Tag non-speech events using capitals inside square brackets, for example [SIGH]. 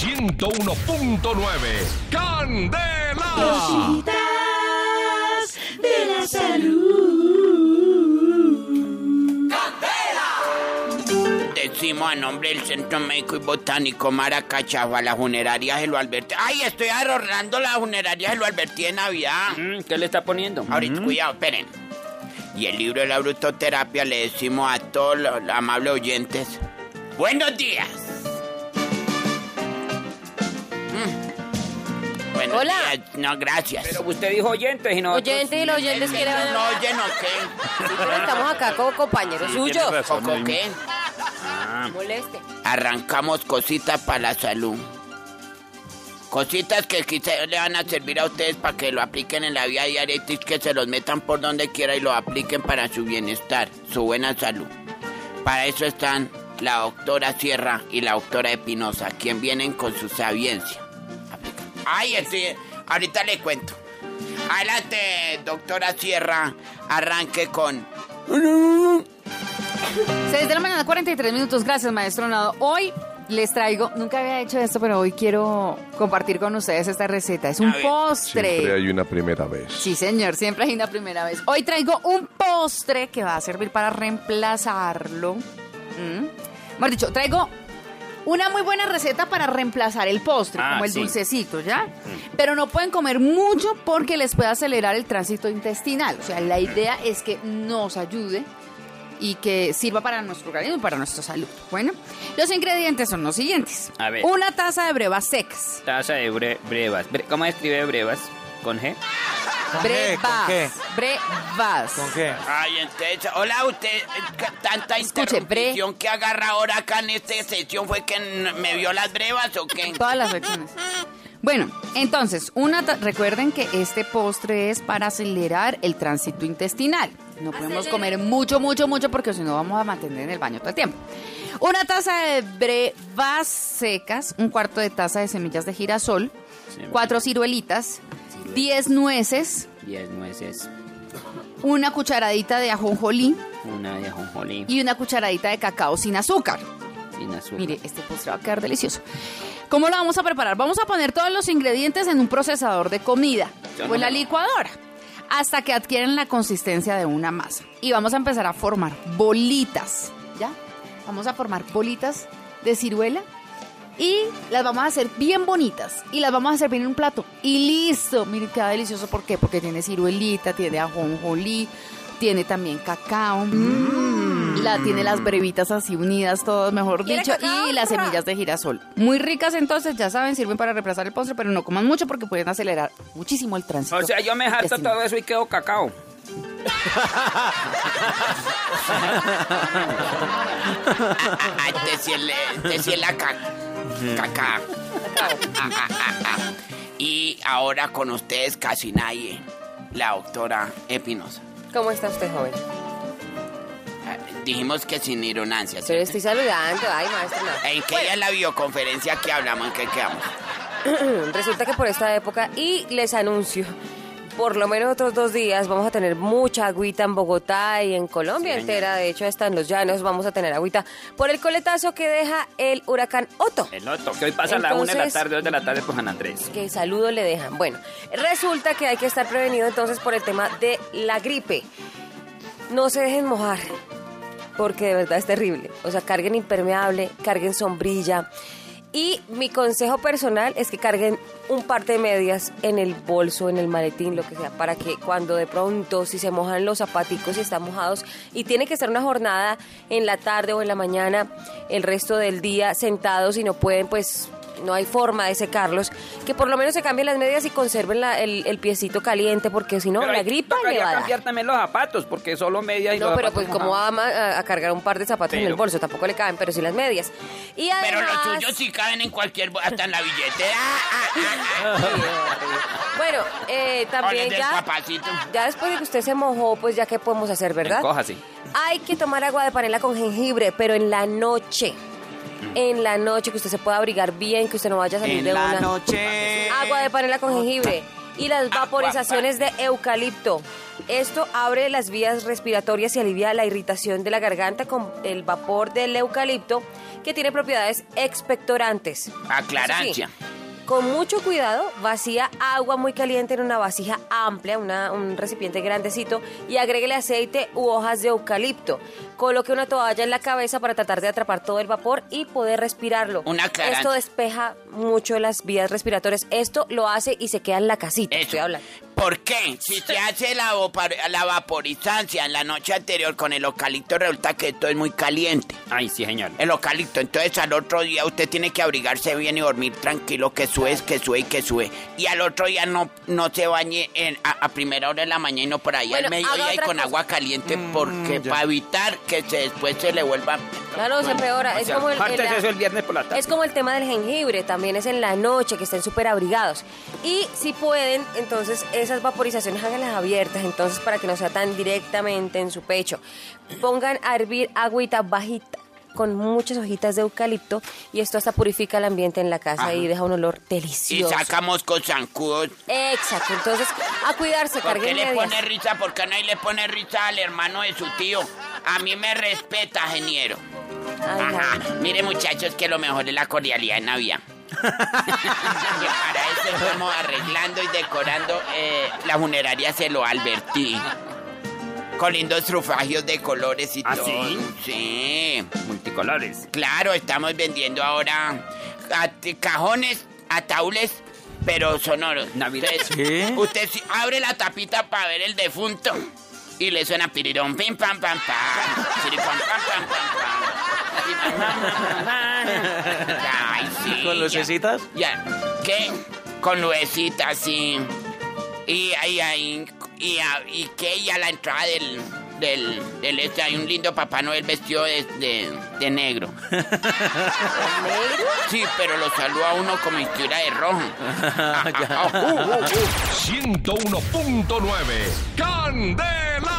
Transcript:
101.9. ¡Candela! Cositas de la salud. Decimos a nombre del Centro Médico y Botánico Maracachafa, la funeraria se lo advertí. ¡Ay, estoy ahorrando la funeraria se lo advertí de Navidad! Mm, ¿Qué le está poniendo? Ahorita, cuidado, esperen. Y el libro de la brutoterapia le decimos a todos los amables oyentes: ¡Buenos días! Mm. Buenos Hola. No, gracias. Pero usted dijo oyentes y no. Oyentes y los oyentes quieren... ¿No oyen o qué? Estamos acá como compañeros suyos. ¿O con qué? Moleste. Arrancamos cositas para la salud. Cositas que quizá le van a servir a ustedes para que lo apliquen en la vida diaria y que se los metan por donde quiera y lo apliquen para su bienestar, su buena salud. Para eso están la doctora Sierra y la doctora Espinosa, quien vienen con su sabiencia. Ay, estoy, ahorita le cuento. Adelante, doctora Sierra, arranque con... 6 de la mañana, 43 minutos. Gracias, maestro Nado. Hoy les traigo, nunca había hecho esto, pero hoy quiero compartir con ustedes esta receta. Es un ver. postre. Siempre hay una primera vez. Sí, señor, siempre hay una primera vez. Hoy traigo un postre que va a servir para reemplazarlo. ¿Mm? Mejor dicho, traigo una muy buena receta para reemplazar el postre, Ah, como el sí. dulcecito, ¿ya? Pero no pueden comer mucho porque les puede acelerar el tránsito intestinal. O sea, la idea es que nos ayude y que sirva para nuestro organismo y para nuestra salud. Bueno, los ingredientes son los siguientes. A ver. Una taza de brevas secas. Taza de bre- brevas. Bre- ¿Cómo escribe brevas? ¿Con G? Brevas. qué? Brevas. ¿Con qué? Ay, entonces, hola, usted, tanta Escuche, interrupción que agarra ahora acá en esta sesión fue que me vio las brevas o qué? [LAUGHS] Todas las secciones. Bueno, entonces, una recuerden que este postre es para acelerar el tránsito intestinal. No podemos comer mucho, mucho, mucho porque si no vamos a mantener en el baño todo el tiempo. Una taza de brevas secas, un cuarto de taza de semillas de girasol, cuatro ciruelitas, diez nueces, Diez nueces. una cucharadita de ajonjolí Una de ajonjolí. y una cucharadita de cacao sin azúcar. Sin azúcar. Mire, este postre va a quedar delicioso. ¿Cómo lo vamos a preparar? Vamos a poner todos los ingredientes en un procesador de comida Yo o no en la licuadora hasta que adquieren la consistencia de una masa. Y vamos a empezar a formar bolitas, ¿ya? Vamos a formar bolitas de ciruela y las vamos a hacer bien bonitas y las vamos a servir en un plato. Y listo, miren, queda delicioso. ¿Por qué? Porque tiene ciruelita, tiene ajonjolí, tiene también cacao. La tiene las brevitas así unidas, todas, mejor ¿Quiere dicho, cacao? y las semillas de girasol. Muy ricas entonces, ya saben, sirven para reemplazar el postre, pero no coman mucho porque pueden acelerar muchísimo el tránsito. O sea, yo me harto todo eso y quedo cacao. [LAUGHS] Decirle, decirle la caca. Y ahora con ustedes casi nadie, la doctora Espinosa. ¿Cómo está usted, joven? Ah, Dijimos que sin ironancia. Le estoy saludando. Ay, maestro. no. ¿En qué día la videoconferencia que hablamos? ¿En qué quedamos? [CLEARS THROAT] Resulta que por esta época, y les anuncio, por lo menos otros dos días vamos a tener mucha agüita en Bogotá y en Colombia Sí, entera. De hecho, hasta en los llanos vamos a tener agüita por el coletazo que deja el huracán Otto. El otro, que hoy pasa a la una de la tarde, dos de la tarde por San Andrés. Que saludo le dejan. Bueno, resulta que hay que estar prevenido entonces por el tema de la gripe. No se dejen mojar, porque de verdad es terrible. O sea, carguen impermeable, carguen sombrilla. Y mi consejo personal es que carguen un par de medias en el bolso, en el maletín, lo que sea, para que cuando de pronto, si se mojan los zapaticos y están mojados, y tiene que estar una jornada en la tarde o en la mañana, el resto del día sentados y no pueden, pues no hay forma de secarlos, que por lo menos se cambien las medias y conserven la- el, el piecito caliente, porque si no, Pero la gripa le va a dar. cambiar también los zapatos, porque solo medias y No, los pero pues como va a, a- cargar un par de zapatos en el Pero- bolso, tampoco le caben, pero sí las medias. Y Pero además, los suyos sí caben en cualquier... hasta en la billetera. [LAUGHS] Bueno, eh, también ya, ya después de que usted se mojó, pues ya qué podemos hacer, ¿verdad? Encójase. Hay que tomar agua de panela con jengibre, pero en la noche. En la noche, que usted se pueda abrigar bien, que usted no vaya a salir En de la una. noche. Agua de panela con jengibre. Y las vaporizaciones de eucalipto. Esto abre las vías respiratorias y alivia la irritación de la garganta con el vapor del eucalipto que tiene propiedades expectorantes. Aclarancia. Eso sí, con mucho cuidado, vacía agua muy caliente en una vasija amplia, una- un recipiente grandecito, y agréguele aceite u hojas de eucalipto. Coloque una toalla en la cabeza para tratar de atrapar todo el vapor y poder respirarlo. Una aclarancia. Esto despeja mucho las vías respiratorias. Esto lo hace y se queda en la casita. Eso. Estoy hablando. ¿Por qué? Si se hace la, la vaporizancia en la noche anterior con el eucalipto, resulta que esto es muy caliente. Ay, sí, señor. El eucalipto, entonces al otro día usted tiene que abrigarse bien y dormir tranquilo, que sube, que sube y que sube. Y al otro día no, no se bañe en- a, a primera hora de la mañana y no por ahí Bueno, al mediodía y con cosa. agua caliente, porque para evitar que se, después se le vuelva... Claro, se empeora. Es como el, martes el- eso el viernes por la tarde. Es como el tema del jengibre, también es en la noche, que estén súper abrigados. Y si pueden, entonces esas vaporizaciones háganlas abiertas, entonces para que no sea tan directamente en su pecho. Pongan a hervir agüita bajita con muchas hojitas de eucalipto y esto hasta purifica el ambiente en la casa Ajá. y deja un olor Y delicioso. sacamos con zancudos. Exacto, entonces a cuidarse, ¿Por qué le pone risa? ¿Por qué no le pone risa al hermano de su tío? A mí me respeta, geniero. Ay, Ajá. Mire, muchachos, que lo mejor es la cordialidad en Navidad. [LAUGHS] [LAUGHS] para eso estamos arreglando y decorando eh, la funeraria se lo advertí. Con lindos trufagios de colores y ¿Ah, todo. sí? Sí. Multicolores. Claro, estamos vendiendo ahora at- cajones, ataúdes, pero sonoros. Navidad. Entonces, Usted abre la tapita para ver el defunto y le suena pirirón, pim, pam, pam, pam. Piripam, pam, pam, pam, pam. Ay, sí. ¿Con ya. lucecitas? Ya. ¿Qué? Con lucecitas, sí. Y ahí, ahí, y, a- y que y a la entrada del, del, del este hay un lindo Papá Noel vestido de, de, de negro. [LAUGHS] ¿Negro? Sí, pero lo saluda a uno como si estuviera de rojo. [LAUGHS] Ah, ah, ah, uh, uh, uh. 101.9 Candela.